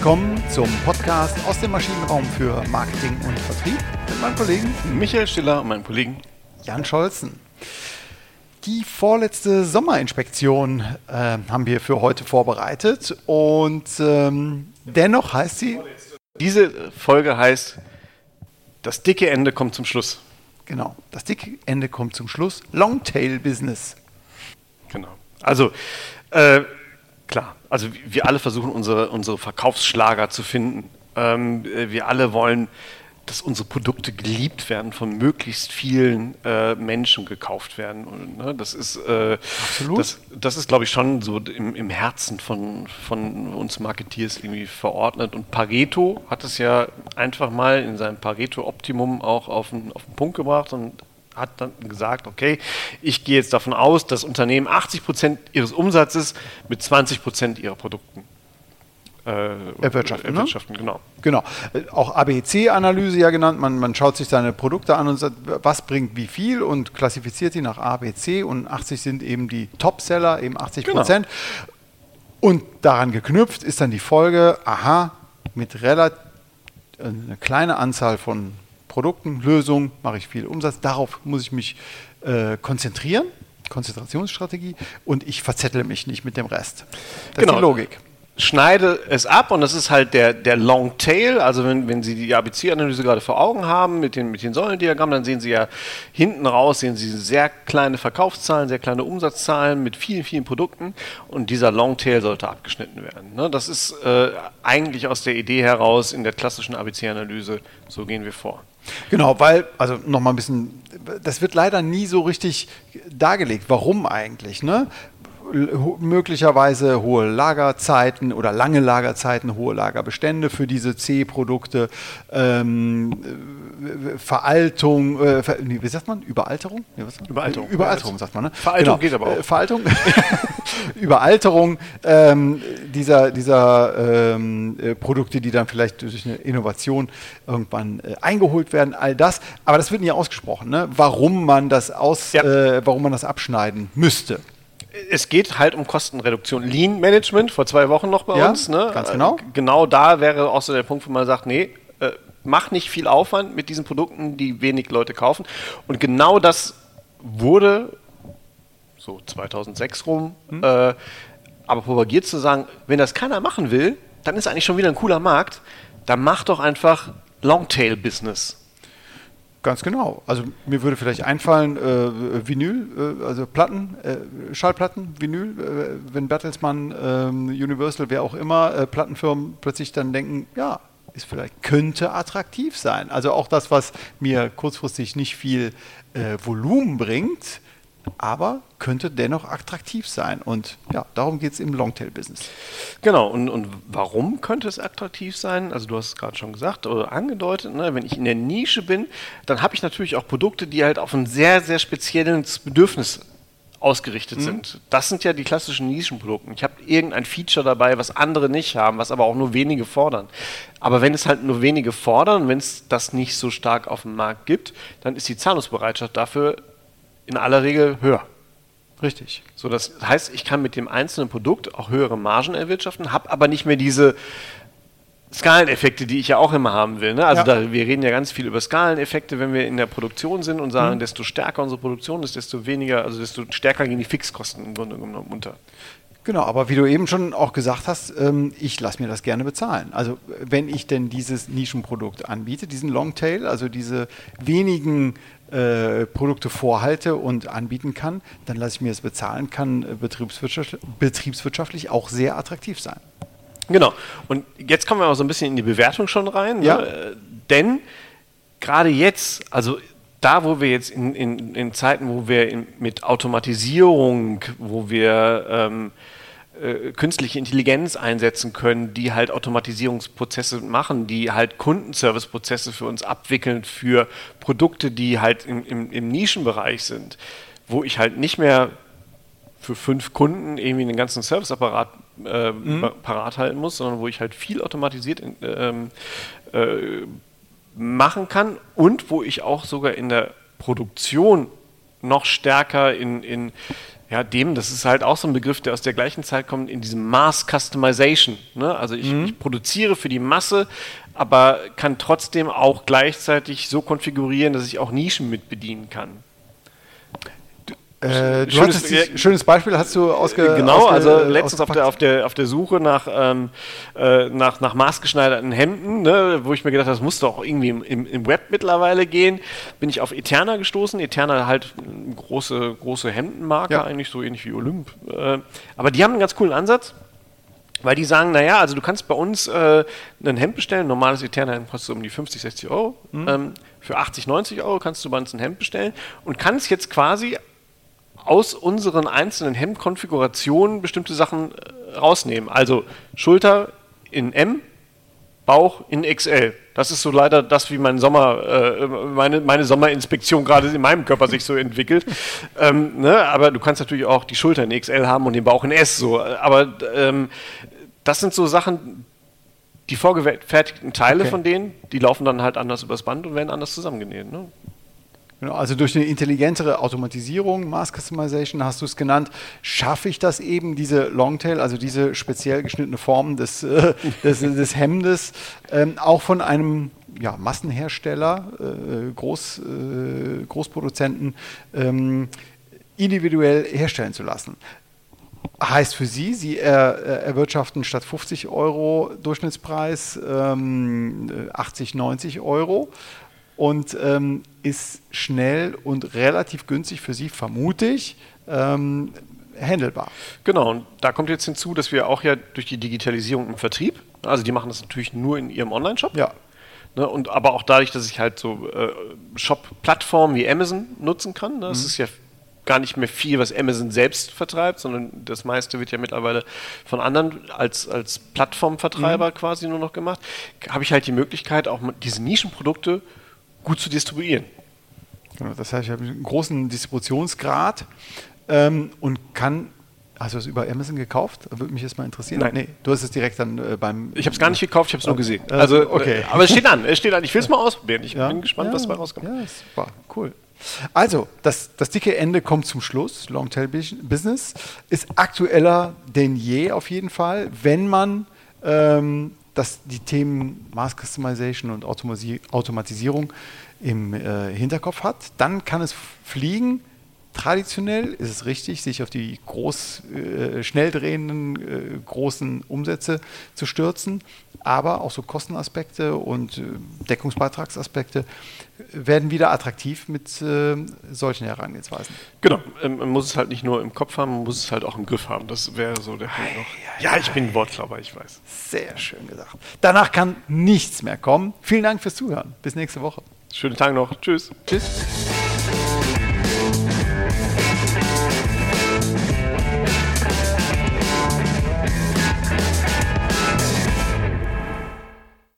willkommen zum Podcast aus dem Maschinenraum für Marketing und Vertrieb mit meinem Kollegen Michael Stiller und meinem Kollegen Jan Scholzen. Die vorletzte Sommerinspektion äh, haben wir für heute vorbereitet und ähm, dennoch heißt sie. Diese Folge heißt Das dicke Ende kommt zum Schluss. Genau, das dicke Ende kommt zum Schluss. Longtail Business. Genau. Also, äh, klar, also wir alle versuchen unsere, unsere Verkaufsschlager zu finden. Ähm, wir alle wollen dass unsere Produkte geliebt werden, von möglichst vielen äh, Menschen gekauft werden. Und, ne, das ist, äh, das, das, ist, glaube ich, schon so im, im, Herzen von, von uns Marketeers irgendwie verordnet. Und Pareto hat es ja einfach mal in seinem Pareto-Optimum auch auf den, auf den Punkt gebracht und hat dann gesagt, okay, ich gehe jetzt davon aus, dass Unternehmen 80 Prozent ihres Umsatzes mit 20 Prozent ihrer Produkten äh, erwirtschaften. erwirtschaften ne? genau. Genau. Auch ABC-Analyse ja genannt. Man, man schaut sich seine Produkte an und sagt, was bringt wie viel und klassifiziert sie nach A, B, C und 80 sind eben die Top-Seller, eben 80 Prozent. Genau. Und daran geknüpft ist dann die Folge, aha, mit relativ eine kleine Anzahl von Produkten, Lösungen mache ich viel Umsatz. Darauf muss ich mich äh, konzentrieren. Konzentrationsstrategie und ich verzettle mich nicht mit dem Rest. Das genau. ist die Logik schneide es ab und das ist halt der, der Long Tail. Also wenn, wenn Sie die ABC-Analyse gerade vor Augen haben mit den, mit den Säulendiagrammen, dann sehen Sie ja hinten raus, sehen Sie sehr kleine Verkaufszahlen, sehr kleine Umsatzzahlen mit vielen, vielen Produkten und dieser Long Tail sollte abgeschnitten werden. Ne? Das ist äh, eigentlich aus der Idee heraus in der klassischen ABC-Analyse, so gehen wir vor. Genau, weil, also nochmal ein bisschen, das wird leider nie so richtig dargelegt. Warum eigentlich? Ne? Möglicherweise hohe Lagerzeiten oder lange Lagerzeiten, hohe Lagerbestände für diese C-Produkte, ähm, Veraltung, äh, wie sagt man? Überalterung? Nee, Überalterung. Überalterung sagt man, ne? Veraltung genau. geht aber auch. Äh, Veraltung. Überalterung ähm, dieser, dieser ähm, äh, Produkte, die dann vielleicht durch eine Innovation irgendwann äh, eingeholt werden, all das. Aber das wird nie ausgesprochen, ne? warum man das aus, ja. äh, warum man das abschneiden müsste es geht halt um Kostenreduktion. Lean Management vor zwei Wochen noch bei ja, uns. Ne? Ganz genau. Äh, genau da wäre auch so der Punkt, wo man sagt, nee, äh, mach nicht viel Aufwand mit diesen Produkten, die wenig Leute kaufen. Und genau das wurde so 2006 rum, hm. äh, aber propagiert zu sagen, wenn das keiner machen will, dann ist eigentlich schon wieder ein cooler Markt. Dann mach doch einfach Longtail Business. Ganz genau. Also mir würde vielleicht einfallen, äh, Vinyl, äh, also Platten, äh, Schallplatten, Vinyl, äh, wenn Bertelsmann, ähm, Universal, wer auch immer, äh, Plattenfirmen plötzlich dann denken, ja, ist vielleicht, könnte attraktiv sein. Also auch das, was mir kurzfristig nicht viel äh, Volumen bringt, aber könnte dennoch attraktiv sein. Und ja, darum geht es im Longtail-Business. Genau, und, und warum könnte es attraktiv sein? Also du hast es gerade schon gesagt oder angedeutet, ne? wenn ich in der Nische bin, dann habe ich natürlich auch Produkte, die halt auf ein sehr, sehr spezielles Bedürfnis ausgerichtet mhm. sind. Das sind ja die klassischen Nischenprodukte. Ich habe irgendein Feature dabei, was andere nicht haben, was aber auch nur wenige fordern. Aber wenn es halt nur wenige fordern, wenn es das nicht so stark auf dem Markt gibt, dann ist die Zahlungsbereitschaft dafür in aller Regel höher. Richtig. So, das heißt, ich kann mit dem einzelnen Produkt auch höhere Margen erwirtschaften, habe aber nicht mehr diese Skaleneffekte, die ich ja auch immer haben will. Ne? Also ja. da, wir reden ja ganz viel über Skaleneffekte, wenn wir in der Produktion sind und sagen, mhm. desto stärker unsere Produktion ist, desto weniger, also desto stärker gehen die Fixkosten im Grunde genommen unter. Genau, aber wie du eben schon auch gesagt hast, ähm, ich lasse mir das gerne bezahlen. Also wenn ich denn dieses Nischenprodukt anbiete, diesen Longtail, also diese wenigen äh, Produkte vorhalte und anbieten kann, dann lasse ich mir das bezahlen, kann äh, betriebswirtschaftlich, betriebswirtschaftlich auch sehr attraktiv sein. Genau. Und jetzt kommen wir auch so ein bisschen in die Bewertung schon rein. Ne? Ja. Ne? Denn gerade jetzt, also da, wo wir jetzt in, in, in Zeiten, wo wir in, mit Automatisierung, wo wir ähm, äh, künstliche Intelligenz einsetzen können, die halt Automatisierungsprozesse machen, die halt Kundenserviceprozesse für uns abwickeln für Produkte, die halt im, im, im Nischenbereich sind, wo ich halt nicht mehr für fünf Kunden irgendwie den ganzen Serviceapparat äh, mhm. parat halten muss, sondern wo ich halt viel automatisiert äh, äh, machen kann und wo ich auch sogar in der Produktion noch stärker in, in Ja, dem, das ist halt auch so ein Begriff, der aus der gleichen Zeit kommt, in diesem Mass Customization. Ne? Also ich, mhm. ich produziere für die Masse, aber kann trotzdem auch gleichzeitig so konfigurieren, dass ich auch Nischen mit bedienen kann. Äh, du schönes, dich, schönes Beispiel hast du ausge Genau, ausge, also letztens auf der, auf, der, auf der Suche nach, ähm, äh, nach, nach maßgeschneiderten Hemden, ne, wo ich mir gedacht habe, das muss doch irgendwie im, im, im, Web mittlerweile gehen, bin ich auf Eterna gestoßen. Eterna halt eine große, große Hemdenmarke, ja. eigentlich so ähnlich wie Olymp. Äh, aber die haben einen ganz coolen Ansatz. Weil die sagen, naja, also du kannst bei uns äh, ein Hemd bestellen, ein normales Eterna-Hemd kostet um die 50, 60 Euro. Mhm. Ähm, für 80, 90 Euro kannst du bei uns ein Hemd bestellen und kannst jetzt quasi aus unseren einzelnen Hemdkonfigurationen bestimmte Sachen äh, rausnehmen. Also Schulter in M, Bauch in XL. Das ist so leider das, wie mein Sommer, äh, meine, meine Sommerinspektion gerade in meinem Körper sich so entwickelt. ähm, ne? Aber du kannst natürlich auch die Schulter in XL haben und den Bauch in S. So. Aber ähm, das sind so Sachen, die vorgefertigten Teile okay. von denen, die laufen dann halt anders übers Band und werden anders zusammengenäht. Ne? Genau, also durch eine intelligentere Automatisierung, Mass Customization hast du es genannt, schaffe ich das eben, diese Longtail, also diese speziell geschnittene Form des, äh, des, des, Hemdes, ähm, auch von einem ja, Massenhersteller, äh, Groß, äh, Großproduzenten, ähm, individuell herstellen zu lassen. Heißt für Sie, Sie er, erwirtschaften statt 50 Euro Durchschnittspreis ähm, 80, 90 Euro und ähm, ist schnell und relativ günstig für Sie, vermute ich, ähm, handelbar. Genau, und da kommt jetzt hinzu, dass wir auch ja durch die Digitalisierung im Vertrieb, also die machen das natürlich nur in ihrem Online-Shop. Ja. Ne, und aber auch dadurch, dass ich halt so äh, Shop-Plattformen wie Amazon nutzen kann. Ne, das mhm. ist ja gar nicht mehr viel, was Amazon selbst vertreibt, sondern das meiste wird ja mittlerweile von anderen als, als Plattformvertreiber mhm. quasi nur noch gemacht. Habe ich halt die Möglichkeit, auch diese Nischenprodukte gut zu distribuieren. Genau, das heißt, ich habe einen großen Distributionsgrad ähm, und kann Hast du das über Amazon gekauft? Würde mich jetzt mal interessieren. Nein. Nee, du hast es direkt dann äh, beim. Ich habe es gar nicht gekauft, ich habe es nur gesehen. Äh, also, okay. Äh, aber es steht an, es steht an. Ich will es mal ausprobieren. Ich ja. bin gespannt, ja. was dabei rauskommt. Ja, super, cool. Also, das, das dicke Ende kommt zum Schluss. Longtail Business ist aktueller denn je auf jeden Fall, wenn man ähm, dass die Themen Mass Customization und Automatisierung im äh, Hinterkopf hat. Dann kann es fliegen. Traditionell ist es richtig, sich auf die groß, äh, schnell drehenden äh, großen Umsätze zu stürzen, aber auch so Kostenaspekte und äh, Deckungsbeitragsaspekte werden wieder attraktiv mit äh, solchen Herangehensweisen. Genau, ähm, man muss es halt nicht nur im Kopf haben, man muss es halt auch im Griff haben. Das wäre so der Punkt noch. Ja, ich bin Wortklauber, ich weiß. Sehr schön gesagt. Danach kann nichts mehr kommen. Vielen Dank fürs Zuhören. Bis nächste Woche. Schönen Tag noch. Tschüss. Tschüss.